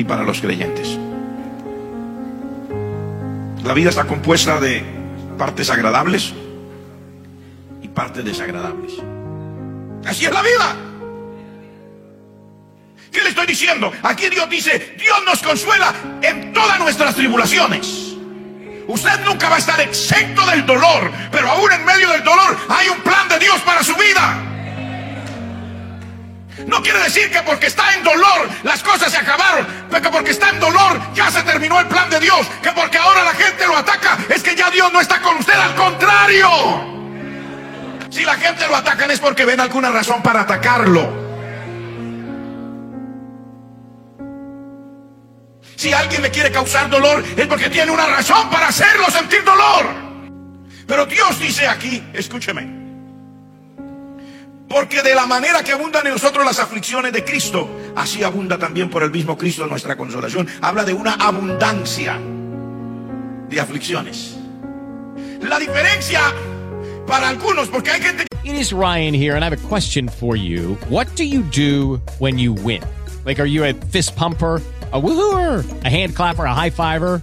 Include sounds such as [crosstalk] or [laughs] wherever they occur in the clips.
y para los creyentes. La vida está compuesta de partes agradables y partes desagradables. Así es la vida. ¿Qué le estoy diciendo? Aquí Dios dice, Dios nos consuela en todas nuestras tribulaciones. Usted nunca va a estar exento del dolor, pero aún en medio del dolor hay un plan de Dios para su vida. No quiere decir que porque está en dolor las cosas se acabaron, que porque está en dolor ya se terminó el plan de Dios, que porque ahora la gente lo ataca es que ya Dios no está con usted, al contrario. Si la gente lo atacan es porque ven alguna razón para atacarlo. Si alguien le quiere causar dolor es porque tiene una razón para hacerlo sentir dolor. Pero Dios dice aquí, escúcheme, porque de la manera que abundan en nosotros las aflicciones de Cristo, así abunda también por el mismo Cristo nuestra consolación. Habla de una abundancia de aflicciones. La diferencia para algunos, porque hay gente It is Ryan here, and I have a question for you. What do you do when you win? Like, are you a fist pumper? A woohooer, a hand clapper, a high fiver.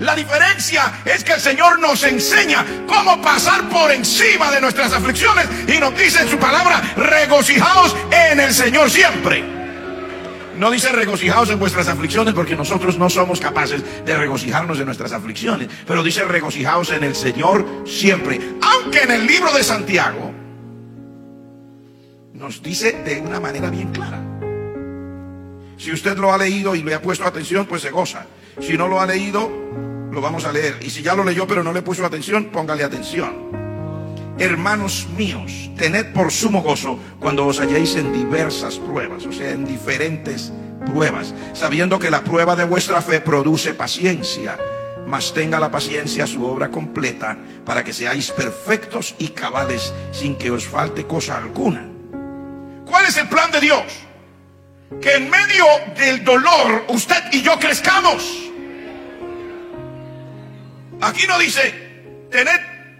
La diferencia es que el Señor nos enseña cómo pasar por encima de nuestras aflicciones y nos dice en su palabra, regocijaos en el Señor siempre. No dice regocijaos en vuestras aflicciones porque nosotros no somos capaces de regocijarnos en nuestras aflicciones, pero dice regocijaos en el Señor siempre. Aunque en el libro de Santiago nos dice de una manera bien clara. Si usted lo ha leído y le ha puesto atención, pues se goza. Si no lo ha leído, lo vamos a leer. Y si ya lo leyó pero no le puso atención, póngale atención. Hermanos míos, tened por sumo gozo cuando os halléis en diversas pruebas, o sea, en diferentes pruebas, sabiendo que la prueba de vuestra fe produce paciencia, mas tenga la paciencia su obra completa, para que seáis perfectos y cabales sin que os falte cosa alguna. ¿Cuál es el plan de Dios? Que en medio del dolor usted y yo crezcamos. Aquí no dice, tened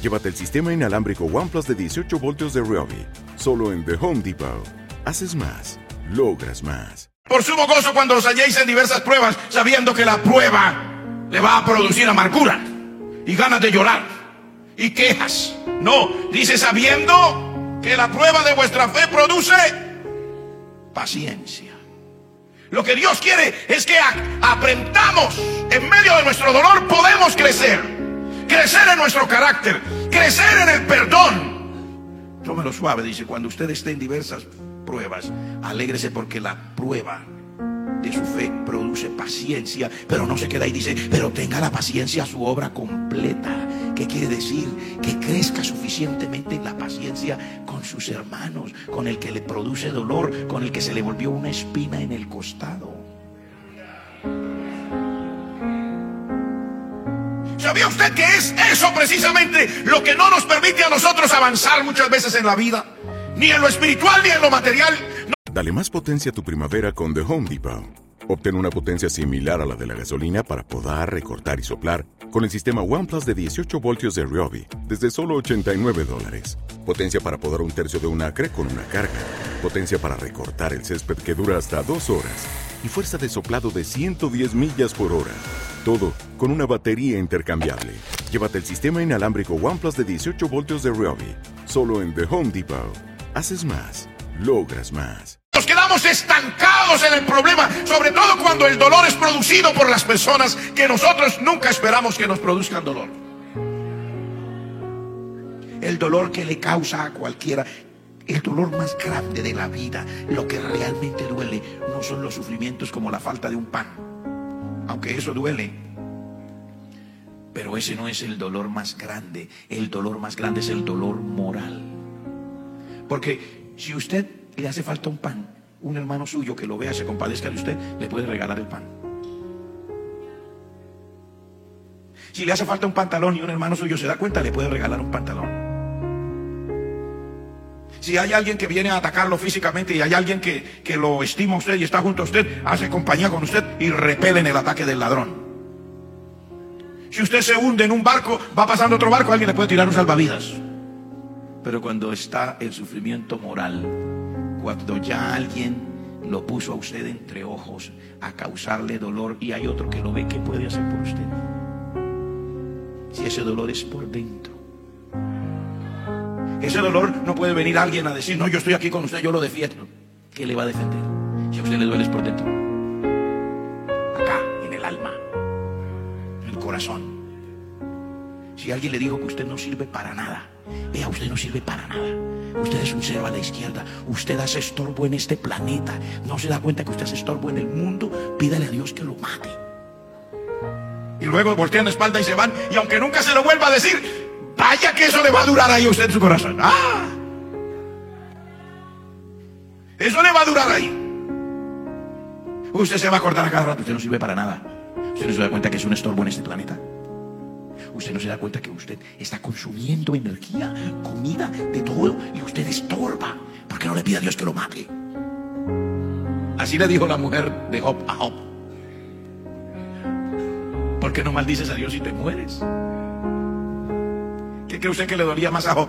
Llévate el sistema inalámbrico OnePlus de 18 voltios de Ryobi. Solo en The Home Depot. Haces más. Logras más. por sumo gozo cuando os halléis en diversas pruebas, sabiendo que la prueba le va a producir amargura y ganas de llorar y quejas. No, dice sabiendo que la prueba de vuestra fe produce paciencia. Lo que Dios quiere es que aprendamos en medio de nuestro dolor podemos crecer. Crecer en nuestro carácter, crecer en el perdón. Tómelo suave, dice, cuando usted esté en diversas pruebas, alégrese porque la prueba de su fe produce paciencia, pero no se queda ahí, dice, pero tenga la paciencia su obra completa. ¿Qué quiere decir? Que crezca suficientemente en la paciencia con sus hermanos, con el que le produce dolor, con el que se le volvió una espina en el costado. ¿Sabía usted que es eso precisamente lo que no nos permite a nosotros avanzar muchas veces en la vida? Ni en lo espiritual ni en lo material. Dale más potencia a tu primavera con The Home Depot. Obtén una potencia similar a la de la gasolina para podar, recortar y soplar con el sistema OnePlus de 18 voltios de Ryobi desde solo 89 dólares. Potencia para podar un tercio de un acre con una carga. Potencia para recortar el césped que dura hasta dos horas. Y fuerza de soplado de 110 millas por hora. Todo con una batería intercambiable. Llévate el sistema inalámbrico OnePlus de 18 voltios de Ryobi. Solo en The Home Depot. Haces más. Logras más. Nos quedamos estancados en el problema, sobre todo cuando el dolor es producido por las personas que nosotros nunca esperamos que nos produzcan dolor. El dolor que le causa a cualquiera, el dolor más grande de la vida, lo que realmente duele, no son los sufrimientos como la falta de un pan, aunque eso duele. Pero ese no es el dolor más grande, el dolor más grande es el dolor moral. Porque si usted le hace falta un pan, un hermano suyo que lo vea, se compadezca de usted, le puede regalar el pan. Si le hace falta un pantalón y un hermano suyo se da cuenta, le puede regalar un pantalón. Si hay alguien que viene a atacarlo físicamente y hay alguien que, que lo estima a usted y está junto a usted, hace compañía con usted y repelen el ataque del ladrón. Si usted se hunde en un barco, va pasando otro barco, alguien le puede tirar un salvavidas. Pero cuando está el sufrimiento moral, cuando ya alguien lo puso a usted entre ojos a causarle dolor y hay otro que lo ve, ¿qué puede hacer por usted? Si ese dolor es por dentro. Ese dolor no puede venir alguien a decir, no, yo estoy aquí con usted, yo lo defiendo. ¿Qué le va a defender? Si a usted le duele por dentro. Acá, en el alma, en el corazón. Si alguien le dijo que usted no sirve para nada, vea, usted no sirve para nada. Usted es un cero a la izquierda. Usted hace estorbo en este planeta. No se da cuenta que usted hace estorbo en el mundo. Pídale a Dios que lo mate. Y luego voltean la espalda y se van. Y aunque nunca se lo vuelva a decir, vaya que eso le va a durar ahí a usted en su corazón. ¡Ah! Eso le va a durar ahí. Usted se va a acordar a cada rato. Usted no sirve para nada. Usted no se da cuenta que es un estorbo en este planeta. Usted no se da cuenta que usted está consumiendo energía, comida, de todo, y usted estorba. ¿Por qué no le pide a Dios que lo mate? Así le dijo la mujer de Job a Job. ¿Por qué no maldices a Dios si te mueres? ¿Qué cree usted que le dolía más a Job?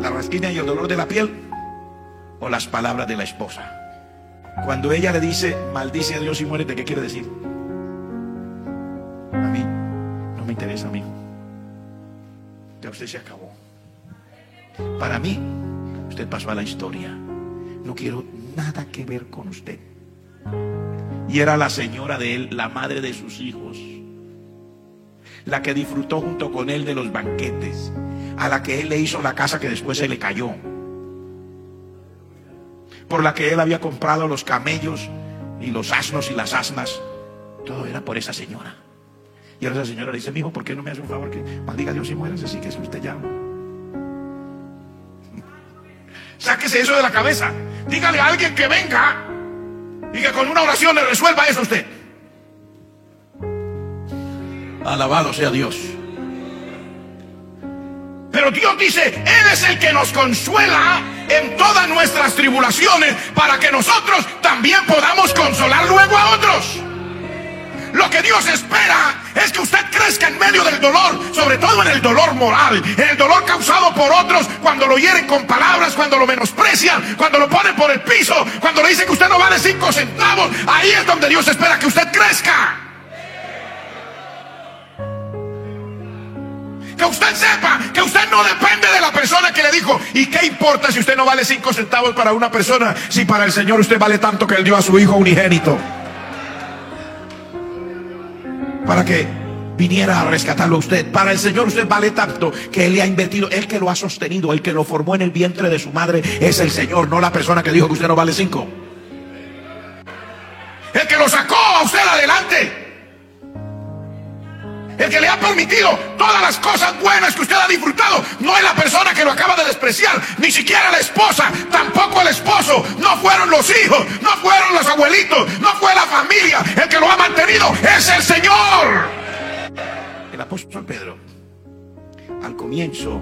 ¿La rasquina y el dolor de la piel? ¿O las palabras de la esposa? Cuando ella le dice, maldice a Dios y muérete, ¿qué quiere decir? A mí no me interesa, amigo. Ya usted se acabó. Para mí, usted pasó a la historia. No quiero nada que ver con usted. Y era la señora de él, la madre de sus hijos. La que disfrutó junto con él de los banquetes. A la que él le hizo la casa que después se le cayó. Por la que él había comprado los camellos y los asnos y las asnas. Todo era por esa señora. Y ahora esa señora dice, mi hijo, ¿por qué no me hace un favor que maldiga a Dios y mueras así que es usted ya? [laughs] Sáquese eso de la cabeza. Dígale a alguien que venga y que con una oración le resuelva eso a usted. Alabado sea Dios. Pero Dios dice, Él es el que nos consuela en todas nuestras tribulaciones para que nosotros también podamos consolar luego a otros. Lo que Dios espera es que usted crezca en medio del dolor, sobre todo en el dolor moral, en el dolor causado por otros cuando lo hieren con palabras, cuando lo menosprecian, cuando lo ponen por el piso, cuando le dicen que usted no vale cinco centavos. Ahí es donde Dios espera que usted crezca. Que usted sepa que usted no depende de la persona que le dijo. ¿Y qué importa si usted no vale cinco centavos para una persona si para el Señor usted vale tanto que él dio a su hijo unigénito? para que viniera a rescatarlo a usted. Para el Señor usted vale tanto que Él le ha invertido, Él que lo ha sostenido, el que lo formó en el vientre de su madre es el Señor, no la persona que dijo que usted no vale cinco. El que lo sacó a usted adelante. El que le ha permitido todas las cosas buenas que usted ha disfrutado no es la persona que lo acaba de despreciar, ni siquiera la esposa, tampoco el esposo, no fueron los hijos, no fueron los abuelitos, no fue la familia. El que lo ha mantenido es el Señor. El apóstol Pedro, al comienzo,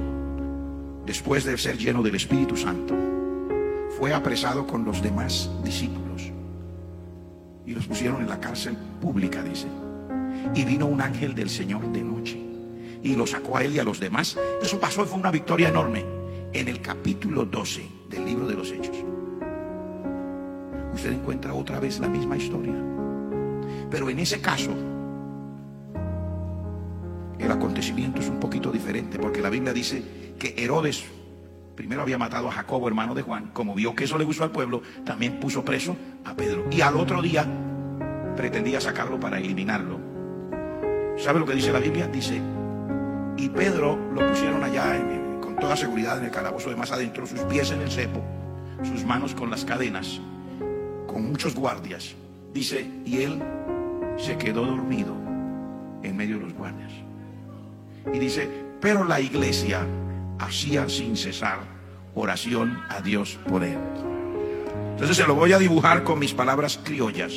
después de ser lleno del Espíritu Santo, fue apresado con los demás discípulos y los pusieron en la cárcel pública, dice. Y vino un ángel del Señor de noche y lo sacó a él y a los demás. Eso pasó y fue una victoria enorme. En el capítulo 12 del libro de los Hechos, usted encuentra otra vez la misma historia. Pero en ese caso, el acontecimiento es un poquito diferente, porque la Biblia dice que Herodes primero había matado a Jacobo, hermano de Juan, como vio que eso le gustó al pueblo, también puso preso a Pedro. Y al otro día pretendía sacarlo para eliminarlo. ¿Sabe lo que dice la Biblia? Dice, y Pedro lo pusieron allá con toda seguridad en el calabozo de más adentro, sus pies en el cepo, sus manos con las cadenas, con muchos guardias. Dice, y él se quedó dormido en medio de los guardias. Y dice, pero la iglesia hacía sin cesar oración a Dios por él. Entonces se lo voy a dibujar con mis palabras criollas.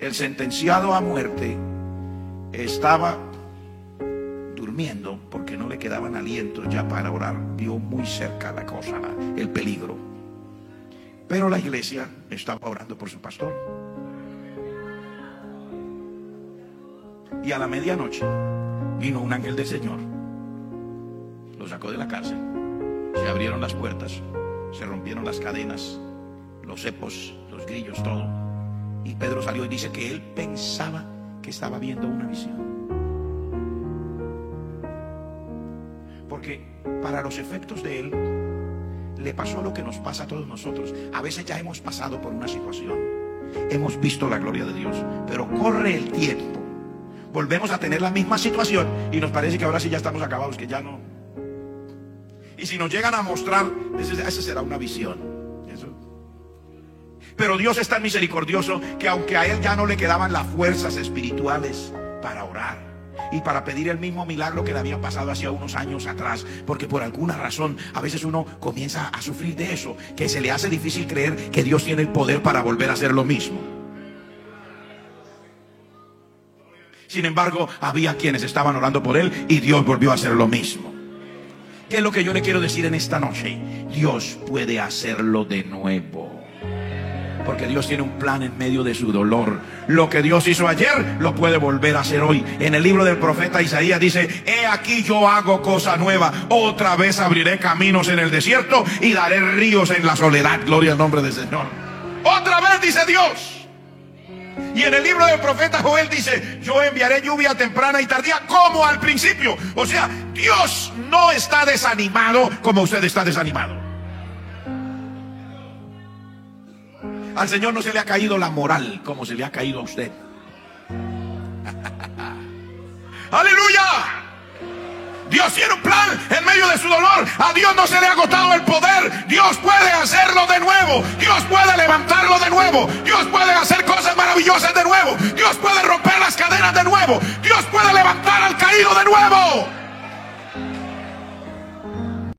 El sentenciado a muerte estaba durmiendo porque no le quedaban alientos ya para orar. Vio muy cerca la cosa, el peligro. Pero la iglesia estaba orando por su pastor. Y a la medianoche vino un ángel del Señor. Lo sacó de la cárcel. Se abrieron las puertas, se rompieron las cadenas, los cepos, los grillos, todo. Y Pedro salió y dice que él pensaba que estaba viendo una visión. Porque para los efectos de él le pasó lo que nos pasa a todos nosotros. A veces ya hemos pasado por una situación. Hemos visto la gloria de Dios, pero corre el tiempo. Volvemos a tener la misma situación y nos parece que ahora sí ya estamos acabados, que ya no. Y si nos llegan a mostrar, esa será una visión. Pero Dios es tan misericordioso que aunque a Él ya no le quedaban las fuerzas espirituales para orar, y para pedir el mismo milagro que le había pasado hace unos años atrás. Porque por alguna razón a veces uno comienza a sufrir de eso, que se le hace difícil creer que Dios tiene el poder para volver a hacer lo mismo. Sin embargo, había quienes estaban orando por él y Dios volvió a hacer lo mismo. ¿Qué es lo que yo le quiero decir en esta noche? Dios puede hacerlo de nuevo. Porque Dios tiene un plan en medio de su dolor. Lo que Dios hizo ayer lo puede volver a hacer hoy. En el libro del profeta Isaías dice, he aquí yo hago cosa nueva. Otra vez abriré caminos en el desierto y daré ríos en la soledad. Gloria al nombre del Señor. Otra vez dice Dios. Y en el libro del profeta Joel dice, yo enviaré lluvia temprana y tardía como al principio. O sea, Dios no está desanimado como usted está desanimado. Al Señor no se le ha caído la moral como se le ha caído a usted. [laughs] Aleluya. Dios tiene un plan en medio de su dolor. A Dios no se le ha agotado el poder. Dios puede hacerlo de nuevo. Dios puede levantarlo de nuevo. Dios puede hacer cosas maravillosas de nuevo. Dios puede romper las cadenas de nuevo. Dios puede levantar al caído de nuevo.